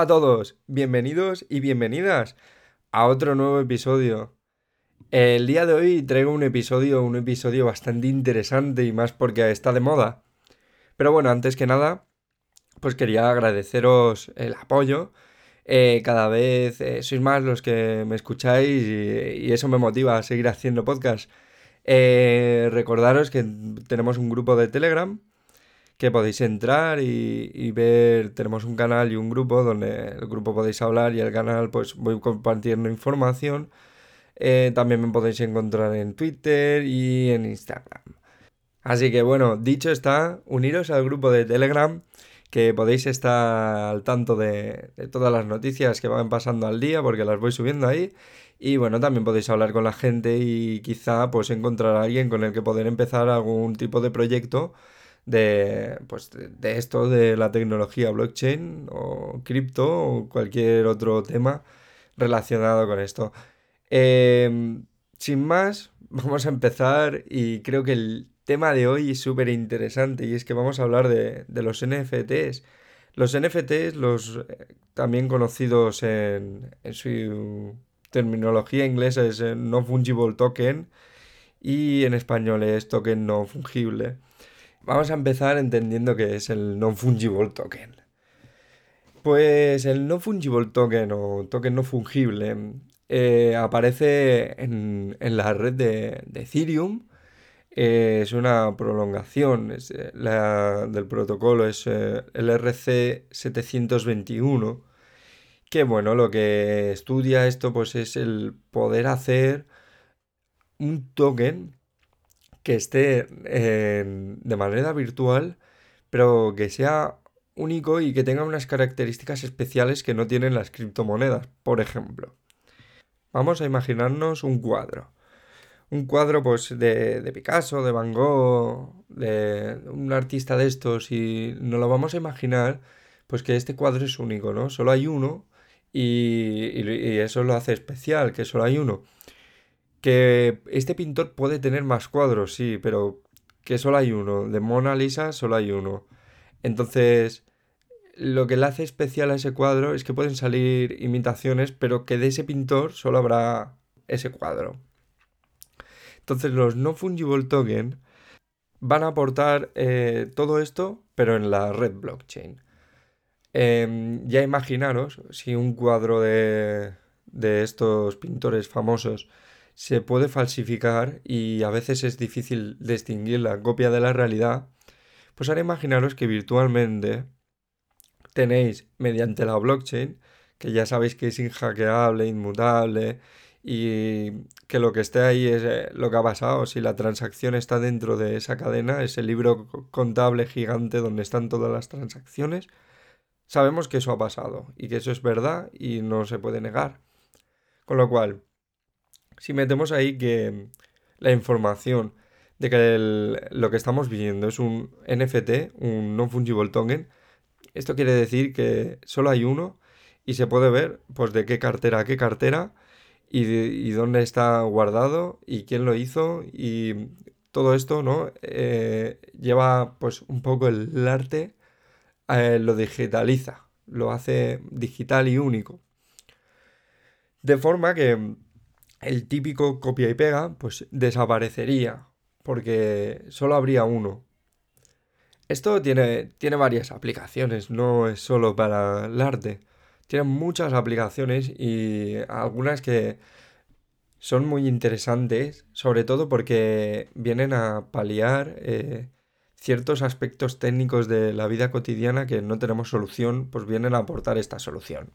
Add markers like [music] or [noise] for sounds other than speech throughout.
Hola a todos, bienvenidos y bienvenidas a otro nuevo episodio. El día de hoy traigo un episodio, un episodio bastante interesante y más porque está de moda. Pero bueno, antes que nada, pues quería agradeceros el apoyo. Eh, cada vez eh, sois más los que me escucháis y, eso me motiva a seguir haciendo podcast. Eh, recordaros que tenemos un grupo de Telegram que podéis entrar y, ver, tenemos un canal y un grupo donde el grupo podéis hablar y el canal pues voy compartiendo información. Eh, también me podéis encontrar en Twitter y en Instagram. Así que bueno, dicho está, uniros al grupo de Telegram que podéis estar al tanto de, de, todas las noticias que van pasando al día porque las voy subiendo ahí y bueno también podéis hablar con la gente y quizá pues encontrar a alguien con el que poder empezar algún tipo de proyecto de, pues, de, esto, de la tecnología blockchain o cripto o cualquier otro tema relacionado con esto. Em, sin más, [laughs] vamos a empezar y creo que el tema de hoy es súper interesante y es que vamos a hablar de, los NFTs. Los NFTs, los eh, también conocidos en, en su terminología inglesa es eh, no fungible token y en español es token no fungible. Vamos a empezar entendiendo que es el non-fungible token. Pues el non-fungible token o token no fungible eh, aparece en, la red de, Ethereum. Eh, es una prolongación eh, del protocolo, es el RC721. Que bueno, lo que estudia esto pues es el poder hacer un token que esté de manera virtual, pero que sea único y que tenga unas características especiales que no tienen las criptomonedas. Por ejemplo, vamos a imaginarnos un cuadro. Un cuadro pues de, de Picasso, de Van Gogh, de un artista de estos y nos lo vamos a imaginar pues que este cuadro es único, ¿no? Solo hay uno y, y eso lo hace especial, que solo hay uno. Que este pintor puede tener más cuadros, sí, pero que solo hay uno. De Mona Lisa solo hay uno. Entonces, lo que le hace especial a ese cuadro es que pueden salir imitaciones, pero que de ese pintor solo habrá ese cuadro. Entonces, los no fungible token van a aportar eh, todo esto, pero en la red blockchain. Em, ya imaginaros si un cuadro de, de estos pintores famosos se puede falsificar y a veces es difícil distinguir la copia de la realidad, pues ahora imaginaros que virtualmente tenéis mediante la blockchain, que ya sabéis que es inhackeable, inmutable y que lo que esté ahí es eh, lo que ha pasado, si la transacción está dentro de esa cadena, ese libro contable gigante donde están todas las transacciones, sabemos que eso ha pasado y que eso es verdad y no se puede negar. Con lo cual, si metemos ahí que la información de que lo que estamos viendo es un NFT, un non-fungible token, esto quiere decir que solo hay uno y se puede ver pues de qué cartera a qué cartera y, dónde está guardado y quién lo hizo y todo esto, ¿no? Eh, lleva pues un poco el arte, eh, lo digitaliza, lo hace digital y único. De forma que el típico copia y pega, pues desaparecería, porque solo habría uno. Esto tiene, tiene varias aplicaciones, no es solo para el arte. Tiene muchas aplicaciones y algunas que son muy interesantes, sobre todo porque vienen a paliar eh, ciertos aspectos técnicos de la vida cotidiana que no tenemos solución, pues vienen a aportar esta solución.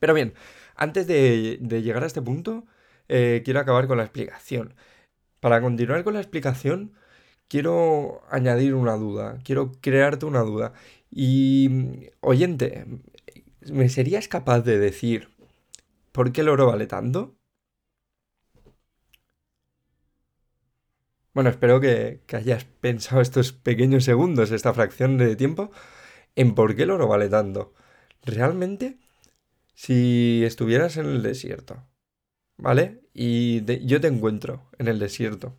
Pero bien, antes de, llegar a este punto, eh, quiero acabar con la explicación. Para continuar con la explicación, quiero añadir una duda, quiero crearte una duda. Y, oyente, ¿me serías capaz de decir por qué el oro vale tanto? Bueno, espero que, que, hayas pensado estos pequeños segundos, esta fracción de tiempo, en por qué el oro vale tanto. Realmente si estuvieras en el desierto, ¿vale? Y yo te encuentro en el desierto.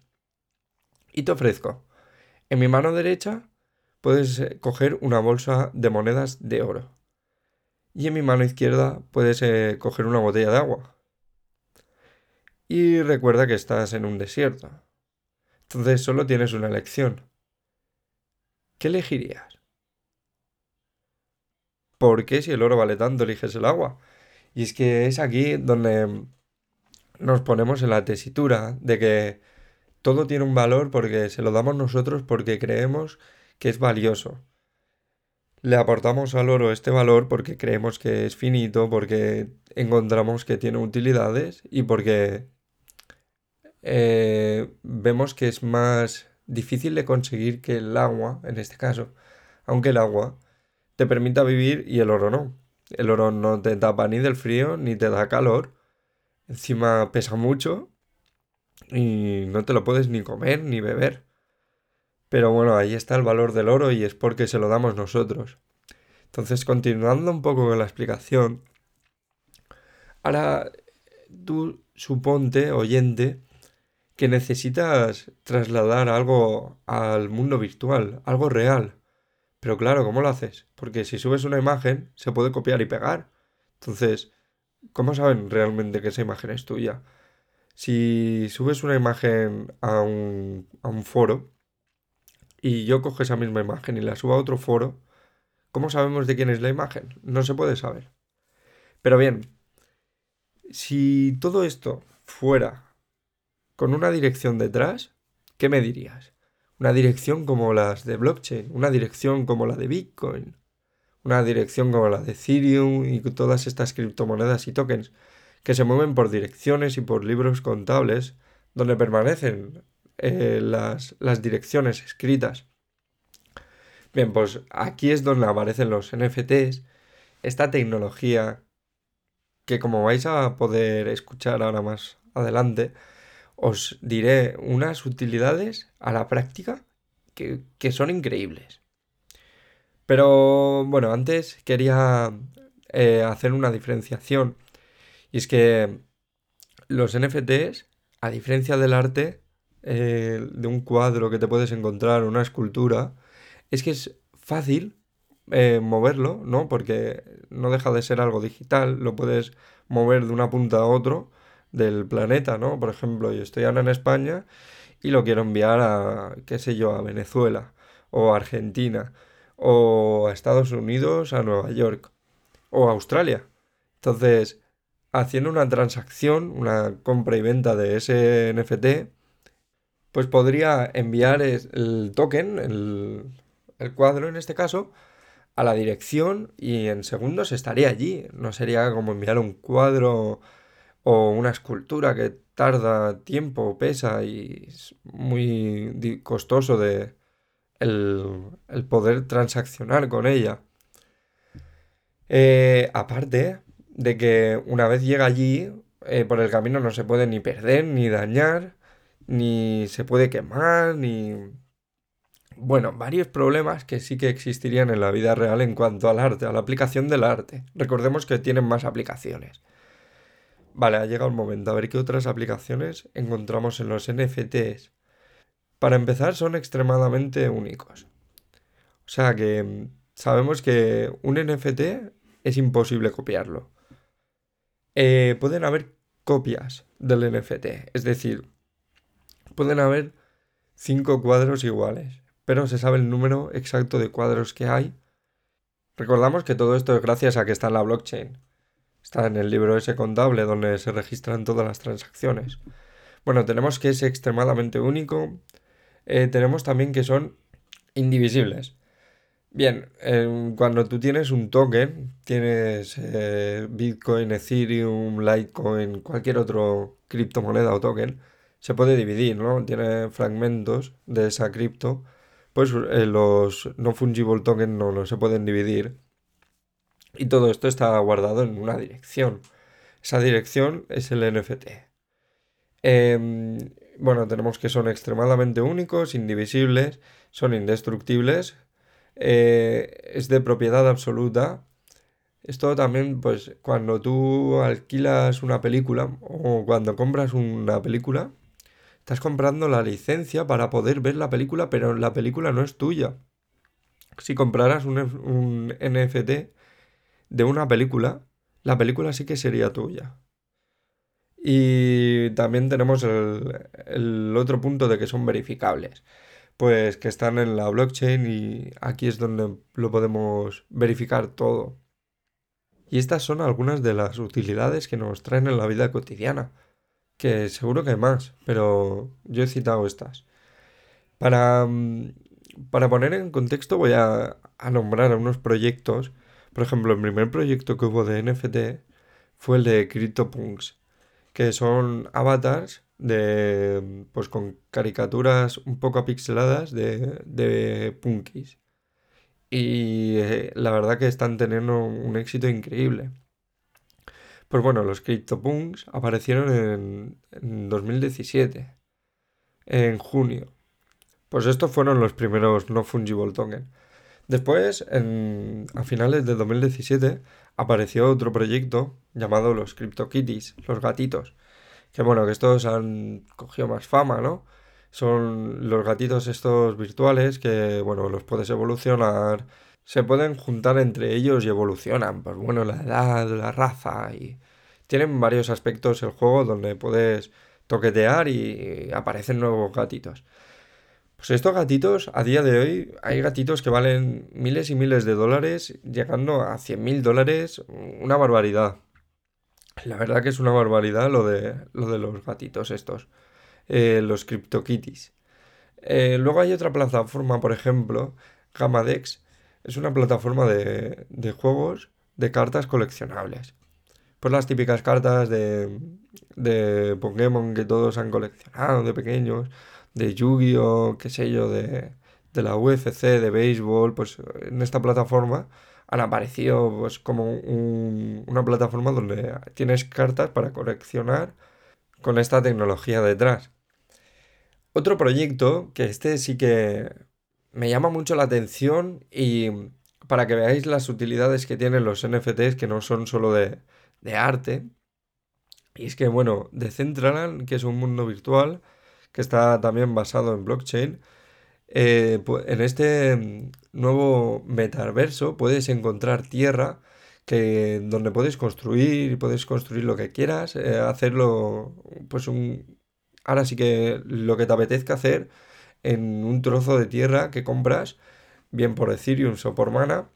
Y te ofrezco. En mi mano derecha puedes eh, coger una bolsa de monedas de oro. y en mi mano izquierda puedes eh, coger una botella de agua. Y recuerda que estás en un desierto. Entonces solo tienes una elección. ¿Qué elegirías? ¿Por qué si el oro vale tanto eliges el agua? Y es que es aquí donde nos ponemos en la tesitura de que todo tiene un valor porque se lo damos nosotros porque creemos que es valioso. Le aportamos al oro este valor porque creemos que es finito, porque encontramos que tiene utilidades y porque eh, vemos que es más difícil de conseguir que el agua, en este caso, aunque el agua te permita vivir y el oro no. El oro no te tapa ni del frío ni te da calor. Encima pesa mucho y no te lo puedes ni comer ni beber. Pero bueno, ahí está el valor del oro y es porque se lo damos nosotros. Entonces, continuando un poco con la explicación, ahora tú suponte, oyente, que necesitas trasladar algo al mundo virtual, algo real. Pero claro, ¿cómo lo haces? Porque si subes una imagen, se puede copiar y pegar. Entonces, ¿cómo saben realmente que esa imagen es tuya? Si subes una imagen a un, a un foro y yo cojo esa misma imagen y la subo a otro foro, ¿cómo sabemos de quién es la imagen? No se puede saber. Pero bien, si todo esto fuera con una dirección detrás, ¿qué me dirías? Una dirección como las de blockchain, una dirección como la de Bitcoin, una dirección como la de Ethereum y todas estas criptomonedas y tokens que se mueven por direcciones y por libros contables donde permanecen eh, las, las direcciones escritas. Bien, pues aquí es donde aparecen los NFTs, esta tecnología que como vais a poder escuchar ahora más adelante, os diré unas utilidades a la práctica que, son increíbles. Pero bueno, antes quería eh, hacer una diferenciación. Y es que los NFTs, a diferencia del arte, eh, de un cuadro que te puedes encontrar, una escultura, es que es fácil eh, moverlo, ¿no? Porque no deja de ser algo digital, lo puedes mover de una punta a otro del planeta, ¿no? Por ejemplo, yo estoy ahora en España y lo quiero enviar a, qué sé yo, a Venezuela o Argentina o a Estados Unidos, a Nueva York o a Australia. Entonces, haciendo una transacción, una compra y venta de ese NFT, pues podría enviar el token, el, el cuadro en este caso, a la dirección y en segundos estaría allí. No sería como enviar un cuadro o una escultura que tarda tiempo, pesa y es muy costoso de el, poder transaccionar con ella. Eh, aparte de que una vez llega allí, eh, por el camino no se puede ni perder, ni dañar, ni se puede quemar, ni... Bueno, varios problemas que sí que existirían en la vida real en cuanto al arte, a la aplicación del arte. Recordemos que tienen más aplicaciones. Vale, ha llegado el momento. A ver qué otras aplicaciones encontramos en los NFTs. Para empezar, son extremadamente únicos. O sea que mm, sabemos que un NFT es imposible copiarlo. Eh, pueden haber copias del NFT. Es decir, pueden haber cinco cuadros iguales, pero se sabe el número exacto de cuadros que hay. Recordamos que todo esto es gracias a que está en la blockchain. Está en el libro ese contable donde se registran todas las transacciones. Bueno, tenemos que es extremadamente único. Eh, tenemos también que son indivisibles. Bien, cuando tú tienes un token, tienes eh, Bitcoin, Ethereum, Litecoin, cualquier otro criptomoneda o token, se puede dividir, ¿no? Tiene fragmentos de esa cripto, pues eh, los no fungible tokens no, no se pueden dividir y todo esto está guardado en una dirección. Esa dirección es el NFT. Em, bueno, tenemos que son extremadamente únicos, indivisibles, son indestructibles, eh, es de propiedad absoluta. Esto también, pues, cuando tú alquilas una película o cuando compras una película, estás comprando la licencia para poder ver la película, pero la película no es tuya. Si compraras un, un NFT, de una película, la película sí que sería tuya. Y también tenemos el, el otro punto de que son verificables pues que están en la blockchain y aquí es donde lo podemos verificar todo. Y estas son algunas de las utilidades que nos traen en la vida cotidiana, que seguro que hay más, pero yo he citado estas. Para, mm, para poner en contexto voy a, a nombrar unos proyectos. Por ejemplo, el primer proyecto que hubo de NFT fue el de CryptoPunks, que son avatars de pues con caricaturas un poco apixeladas de, de punkis. Y eh, la verdad que están teniendo un éxito increíble. Pues bueno, los CryptoPunks aparecieron en, en 2017, en junio. Pues estos fueron los primeros no fungible token. Después, en, a finales de 2017, apareció otro proyecto llamado los CryptoKitties, los gatitos, que bueno, que estos han cogido más fama, ¿no? Son los gatitos estos virtuales que, bueno, los puedes evolucionar, se pueden juntar entre ellos y evolucionan, pues bueno, la edad, la raza y tienen varios aspectos el juego donde puedes toquetear y aparecen nuevos gatitos. Pues estos gatitos, a día de hoy, hay gatitos que valen miles y miles de dólares, llegando a 100 mil dólares, una barbaridad. La verdad que es una barbaridad lo de, lo de los gatitos estos, eh, los CryptoKitties. Eh, luego hay otra plataforma, por ejemplo, Gamadex. Es una plataforma de, de juegos de cartas coleccionables. Pues las típicas cartas de, de Pokémon que todos han coleccionado de pequeños, de Yu-Gi-Oh, qué sé yo, de, de la UFC, de béisbol, pues en esta plataforma han aparecido pues, como una plataforma donde tienes cartas para coleccionar con esta tecnología detrás. Otro proyecto que este sí que me llama mucho la atención y para que veáis las utilidades que tienen los NFTs que no son solo de, de arte. Y es que, bueno, Decentraland, que es un mundo virtual que está también basado en blockchain, eh, en este mm, nuevo metaverso puedes encontrar tierra que, donde puedes construir, puedes construir lo que quieras, eh, hacerlo, pues un... Ahora sí que lo que te apetezca hacer en un trozo de tierra que compras, bien por Ethereum o por Mana.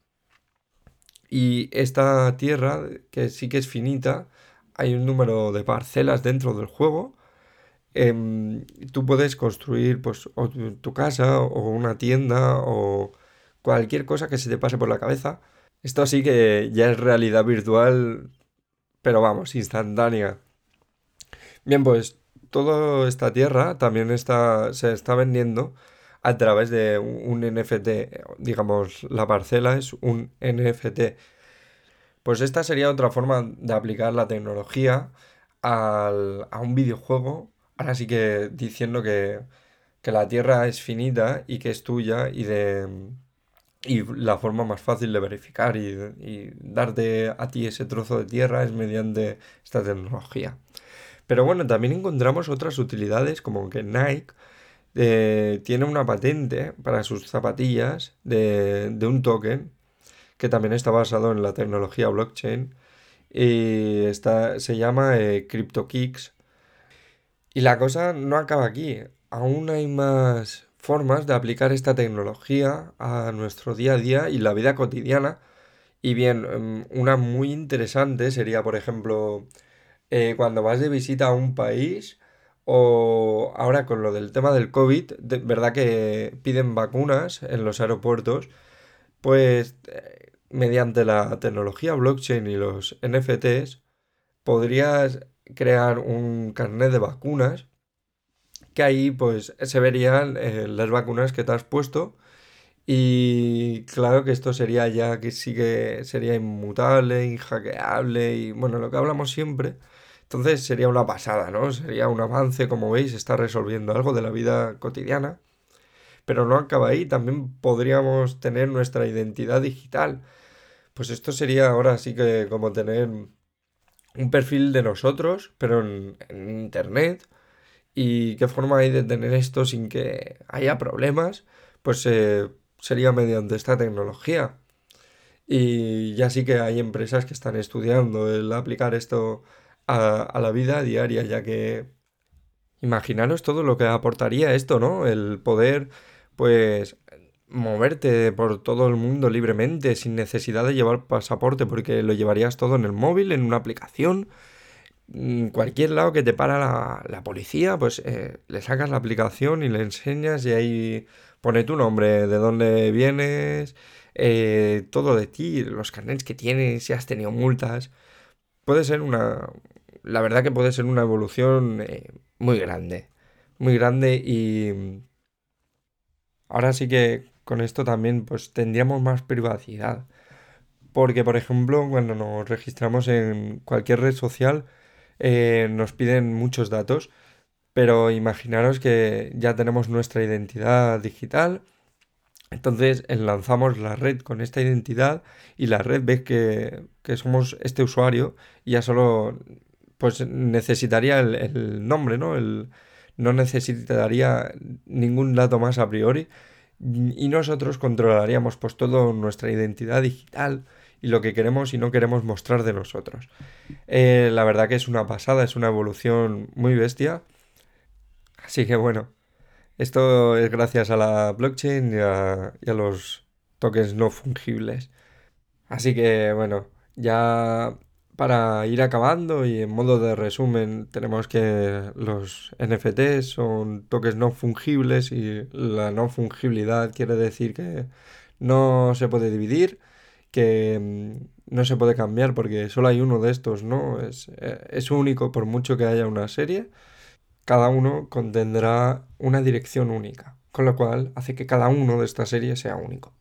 Y esta tierra, que sí que es finita, hay un número de parcelas dentro del juego Em, tú puedes construir pues, tu casa o una tienda o cualquier cosa que se te pase por la cabeza. Esto sí que ya es realidad virtual, pero vamos, instantánea. Bien, pues toda esta tierra también está, se está vendiendo a través de un NFT. Digamos, la parcela es un NFT. Pues esta sería otra forma de aplicar la tecnología a un videojuego ahora sí que diciendo que, la Tierra es finita y que es tuya y de y la forma más fácil de verificar y, darte a ti ese trozo de tierra es mediante esta tecnología. Pero bueno, también encontramos otras utilidades como que Nike eh, tiene una patente para sus zapatillas de, un token que también está basado en la tecnología blockchain y está, se llama eh, CryptoKicks y la cosa no acaba aquí. Aún hay más formas de aplicar esta tecnología a nuestro día a día y la vida cotidiana. Y bien, em, una muy interesante sería, por ejemplo, eh, cuando vas de visita a un país o ahora con lo del tema del COVID, de verdad que piden vacunas en los aeropuertos, pues eh, mediante la tecnología blockchain y los NFTs podrías crear un carnet de vacunas que ahí pues se verían eh, las vacunas que te has puesto y claro que esto sería ya que sí que sería inmutable, inhackeable y bueno, lo que hablamos siempre. Entonces sería una pasada, ¿no? Sería un avance, como veis, está resolviendo algo de la vida cotidiana. Pero no acaba ahí, también podríamos tener nuestra identidad digital. Pues esto sería ahora sí que como tener un perfil de nosotros, pero en, Internet. ¿Y qué forma hay de tener esto sin que haya problemas? Pues eh, sería mediante esta tecnología. Y ya sí que hay empresas que están estudiando el aplicar esto a, a la vida diaria, ya que imaginaros todo lo que aportaría esto, ¿no? El poder, pues, moverte por todo el mundo libremente, sin necesidad de llevar pasaporte, porque lo llevarías todo en el móvil, en una aplicación. En cualquier lado que te para la, policía, pues eh, le sacas la aplicación y le enseñas y ahí pone tu nombre, de dónde vienes, eh, todo de ti, los carnets que tienes, si has tenido multas. Puede ser una... La verdad que puede ser una evolución eh, muy grande. Muy grande y... Ahora sí que con esto también pues tendríamos más privacidad. Porque, por ejemplo, cuando nos registramos en cualquier red social, eh, nos piden muchos datos. Pero imaginaros que ya tenemos nuestra identidad digital. Entonces lanzamos la red con esta identidad y la red ve que, que somos este usuario y ya solo pues necesitaría el, el nombre, ¿no? El, no necesitaría ningún dato más a priori y nosotros controlaríamos pues toda nuestra identidad digital y lo que queremos y no queremos mostrar de nosotros. Eh, la verdad que es una pasada, es una evolución muy bestia. Así que bueno, esto es gracias a la blockchain y a, y a los tokens no fungibles. Así que bueno, ya para ir acabando y en modo de resumen tenemos que los NFTs son toques no fungibles y la no fungibilidad quiere decir que no se puede dividir, que mm, no se puede cambiar porque solo hay uno de estos, ¿no? Es, eh, es único por mucho que haya una serie, cada uno contendrá una dirección única, con lo cual hace que cada uno de estas series sea único.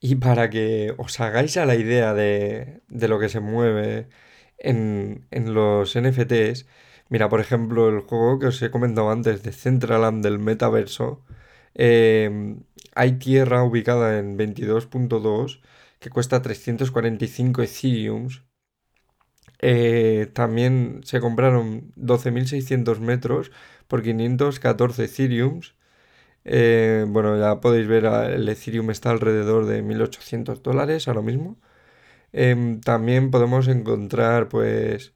Y para que os hagáis a la idea de, de lo que se mueve en, los NFTs, mira, por ejemplo, el juego que os he comentado antes de Centraland del metaverso, em, hay tierra ubicada en 22.2 que cuesta 345 Ethereums. Eh, también se compraron 12.600 metros por 514 Ethereums. Eh, bueno, ya podéis ver, el Ethereum está alrededor de 1.800 dólares ahora mismo. Em, también podemos encontrar, pues,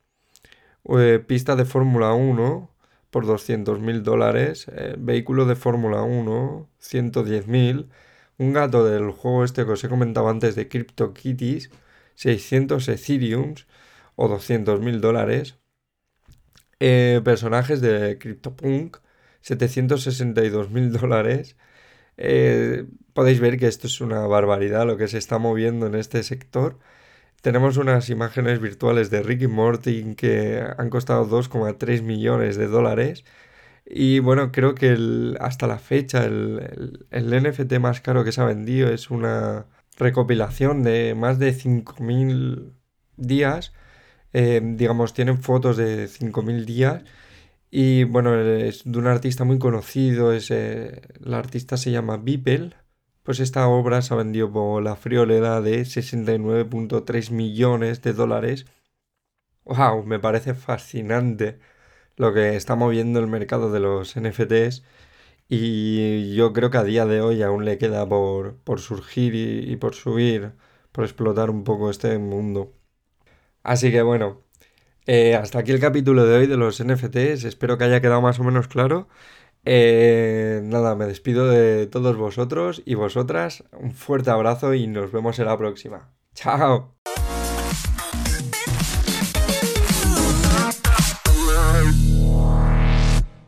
eh, pista de Fórmula 1 por 200 mil dólares, eh, vehículo de Fórmula 1, 110 mil, un gato del juego este que os he comentado antes de CryptoKitties, 600 Ethereums o 200 mil dólares, eh, personajes de CryptoPunk, 762 mil dólares. podéis ver que esto es una barbaridad lo que se está moviendo en este sector. Tenemos unas imágenes virtuales de Ricky Morty que han costado 2,3 millones de dólares. Y bueno, creo que hasta la fecha el, NFT más caro que se ha vendido es una recopilación de más de 5.000 días. Eh, digamos, tienen fotos de 5.000 días. Y bueno, es de un artista muy conocido. Es, eh, el artista se llama Beeple pues esta obra se ha vendido por la friolera de 69.3 millones de dólares. ¡Wow! Me parece fascinante lo que está moviendo el mercado de los NFTs y yo creo que a día de hoy aún le queda por, surgir y, por subir, por explotar un poco este mundo. Así que bueno, eh, hasta aquí el capítulo de hoy de los NFTs, espero que haya quedado más o menos claro. Eh, nada, me despido de todos vosotros y vosotras. Un fuerte abrazo y nos vemos en la próxima. ¡Chao!